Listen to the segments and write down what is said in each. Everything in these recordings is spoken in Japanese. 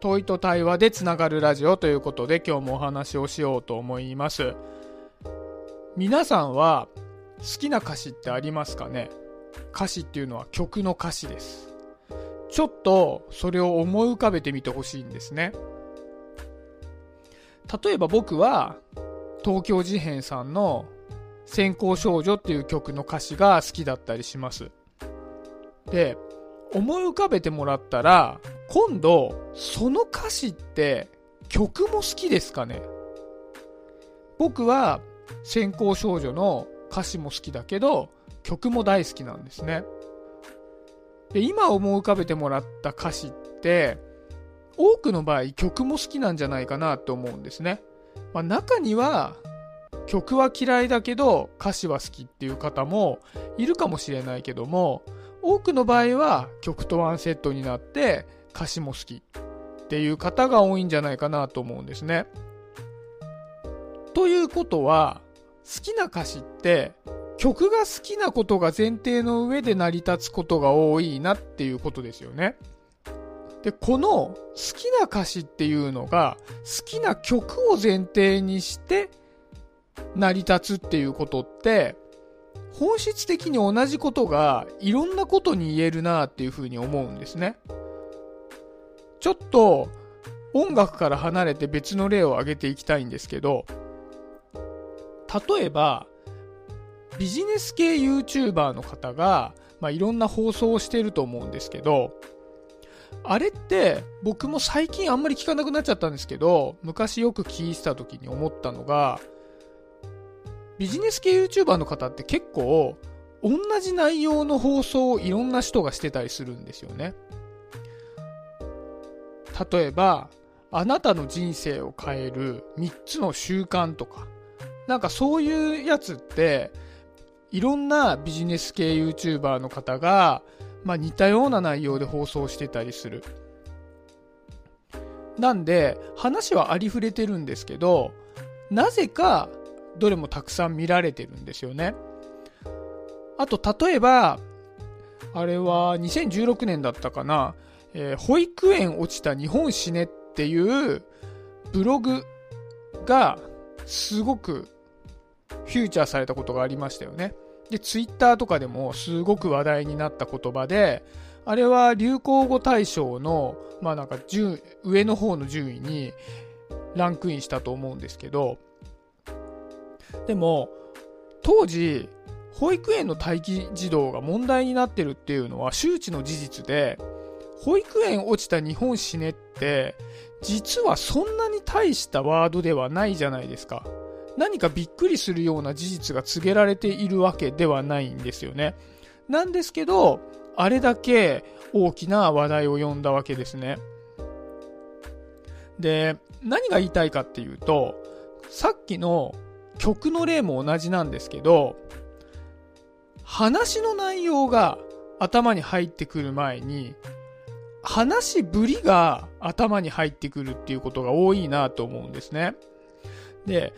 問いと対話でつながるラジオということで今日もお話をしようと思います。皆さんは好きな歌詞ってありますかね？歌詞っていうのは曲の歌詞です。ちょっとそれを思い浮かべてみてほしいんですね。例えば僕は東京事変さんの先行少女っていう曲の歌詞が好きだったりします。で、思い浮かべてもらったら、今度、その歌詞って曲も好きですかね？僕は先行少女の歌詞も好きだけど、曲も大好きなんですね。で、今思い浮かべてもらった歌詞って、多くの場合曲も好きなんじゃないかなと思うんですね。まあ、中には曲は嫌いだけど歌詞は好きっていう方もいるかもしれないけども、多くの場合は曲とワンセットになって歌詞も好きっていう方が多いんじゃないかなと思うんですね。ということは、好きな歌詞って曲が好きなことが前提の上で成り立つことが多いなっていうことですよね。で、この好きな歌詞っていうのが好きな曲を前提にして成り立つっていうことって本質的に同じことがいろんなことに言えるなっていうふうに思うんですね。ちょっと音楽から離れて別の例を挙げていきたいんですけど、例えば、ビジネス系 YouTuber の方が、まあ、いろんな放送をしてると思うんですけど、あれって僕も最近あんまり聞かなくなっちゃったんですけど、昔よく聞いてた時に思ったのが、ビジネス系 YouTuber の方って結構同じ内容の放送をいろんな人がしてたりするんですよね。例えば、あなたの人生を変える3つの習慣とか、なんかそういうやつって、いろんなビジネス系 YouTuber の方が、まあ、似たような内容で放送してたりする。なんで、話はありふれてるんですけど、なぜかどれもたくさん見られてるんですよね。あと、例えば、あれは2016年だったかな、えー、保育園落ちた日本死ねっていうブログがすごくフューチャーされたことがありましたよね。で、ツイッターとかでもすごく話題になった言葉で、あれは流行語大賞の、まあなんか順、上の方の順位にランクインしたと思うんですけど、でも、当時、保育園の待機児童が問題になってるっていうのは周知の事実で、保育園落ちた日本死ねって、実はそんなに大したワードではないじゃないですか。何かびっくりするような事実が告げられているわけではないんですよね。なんですけど、あれだけ大きな話題を呼んだわけですね。で、何が言いたいかっていうと、さっきの曲の例も同じなんですけど、話の内容が頭に入ってくる前に、話ぶりが頭に入ってくるっていうことが多いなと思うんですね。で、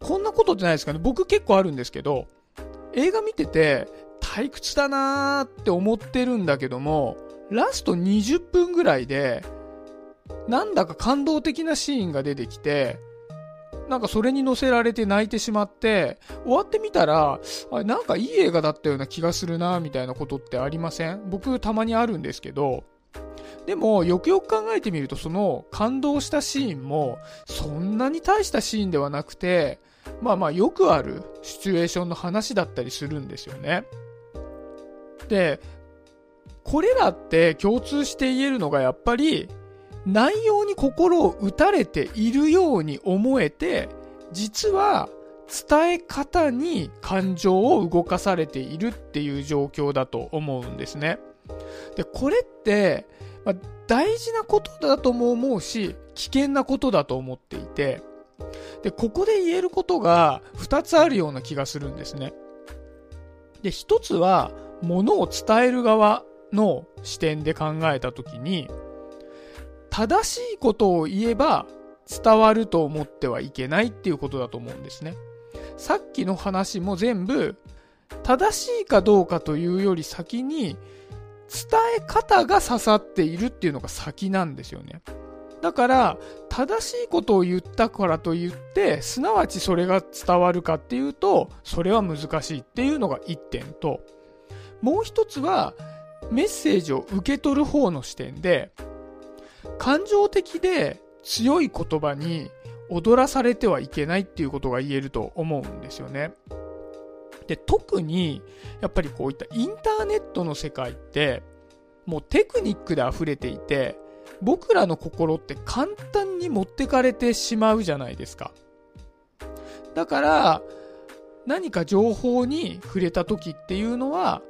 こんなことってないですかね僕結構あるんですけど、映画見てて退屈だなーって思ってるんだけども、ラスト20分ぐらいで、なんだか感動的なシーンが出てきて、なんかそれに乗せられて泣いてしまって、終わってみたら、あれなんかいい映画だったような気がするな、みたいなことってありません？僕たまにあるんですけど、でも、よくよく考えてみると、その感動したシーンも、そんなに大したシーンではなくて、まあまあよくあるシチュエーションの話だったりするんですよね。で、これらって共通して言えるのがやっぱり内容に心を打たれているように思えて、実は伝え方に感情を動かされているっていう状況だと思うんですね。で、これって、まあ、大事なことだとも思うし、危険なことだと思っていて、で、ここで言えることが2つあるような気がするんですね。で、1つは、ものを伝える側の視点で考えたときに、正しいことを言えば伝わると思ってはいけないっていうことだと思うんですね。さっきの話も全部正しいかどうかというより先に伝え方が刺さっているっていうのが先なんですよね。だから、正しいことを言ったからといって、すなわちそれが伝わるかっていうと、それは難しいっていうのが一点と、もう一つは、メッセージを受け取る方の視点で、感情的で強い言葉に踊らされてはいけないっていうことが言えると思うんですよね。で、特に、やっぱりこういったインターネットの世界って、もうテクニックで溢れていて、僕らの心って簡単に持ってかれてしまうじゃないですか。だから、何か情報に触れた時っていうのは、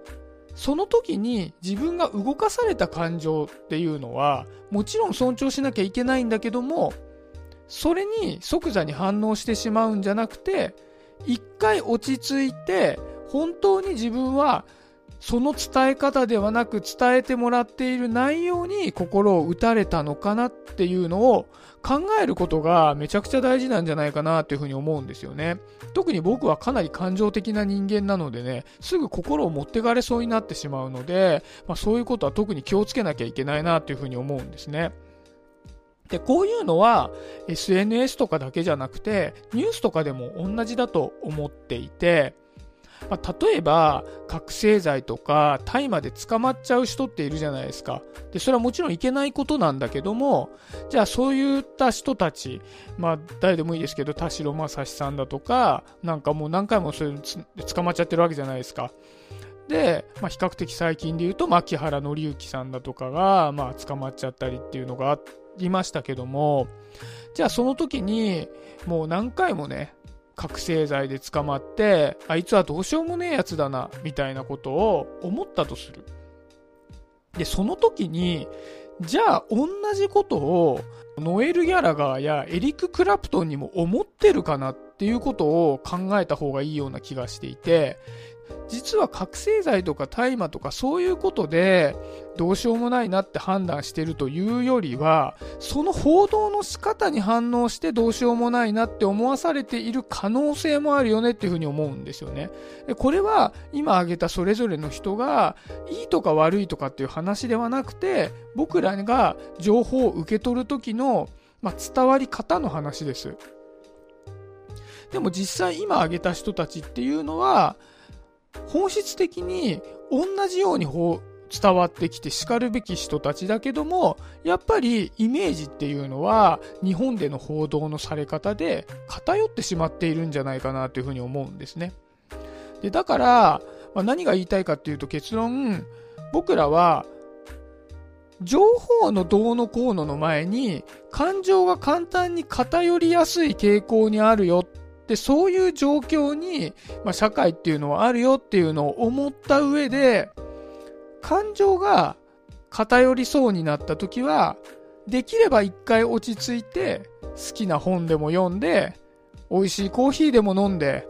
その時に自分が動かされた感情っていうのは、もちろん尊重しなきゃいけないんだけども、それに即座に反応してしまうんじゃなくて、一回落ち着いて、本当に自分はその伝え方ではなく伝えてもらっている内容に心を打たれたのかなっていうのを考えることがめちゃくちゃ大事なんじゃないかなっていうふうに思うんですよね。特に僕はかなり感情的な人間なのでね、すぐ心を持ってかれそうになってしまうので、まあ、そういうことは特に気をつけなきゃいけないなっていうふうに思うんですね。で、こういうのは SNS とかだけじゃなくて、ニュースとかでも同じだと思っていて、まあ、例えば、覚醒剤とか大麻で捕まっちゃう人っているじゃないですか。で、それはもちろんいけないことなんだけども、じゃあそういった人たち、まあ誰でもいいですけど、田代正史さんだとか、なんかもう何回もそういうの捕まっちゃってるわけじゃないですか。で、まあ、比較的最近で言うと、牧原紀之さんだとかが、まあ、捕まっちゃったりっていうのがあっりましたけども、じゃあその時に、もう何回もね、覚醒剤で捕まって、あいつはどうしようもねえやつだな、みたいなことを思ったとする。で、その時に、じゃあ同じことをノエル・ギャラガーやエリック・クラプトンにも思ってるかなっていうことを考えた方がいいような気がしていて、実は覚醒剤とか大麻とかそういうことでどうしようもないなって判断してるというよりはその報道の仕方に反応してどうしようもないなって思わされている可能性もあるよねっていうふうに思うんですよね。でこれは今挙げたそれぞれの人がいいとか悪いとかっていう話ではなくて僕らが情報を受け取る時の、まあ、伝わり方の話です。でも実際今挙げた人たちっていうのは本質的に同じように伝わってきて叱るべき人たちだけども、やっぱりイメージっていうのは日本での報道のされ方で偏ってしまっているんじゃないかなというふうに思うんですね。で、だから、まあ、何が言いたいかっていうと結論、僕らは情報のどうのこうのの前に感情が簡単に偏りやすい傾向にあるよで、そういう状況に、まあ、社会っていうのはあるよっていうのを思った上で、感情が偏りそうになった時は、できれば一回落ち着いて、好きな本でも読んで、美味しいコーヒーでも飲んで、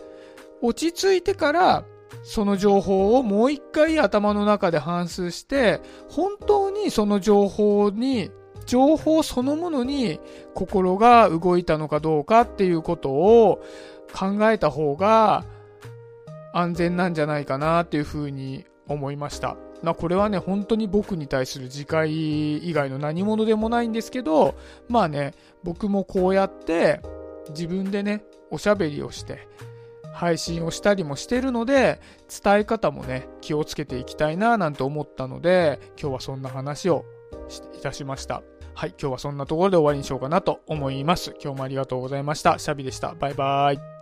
落ち着いてから、その情報をもう一回頭の中で反芻して、本当にその情報に情報そのものに心が動いたのかどうかっていうことを考えた方が安全なんじゃないかなっていうふうに思いました。まあこれはね、本当に僕に対する自戒以外の何者でもないんですけど、まあね、僕もこうやって自分でね、おしゃべりをして、配信をしたりもしてるので、伝え方もね、気をつけていきたいななんて思ったので、今日はそんな話をいたしました。はい、今日はそんなところで終わりにしようかなと思います。今日もありがとうございました。シャビでした。バイバーイ。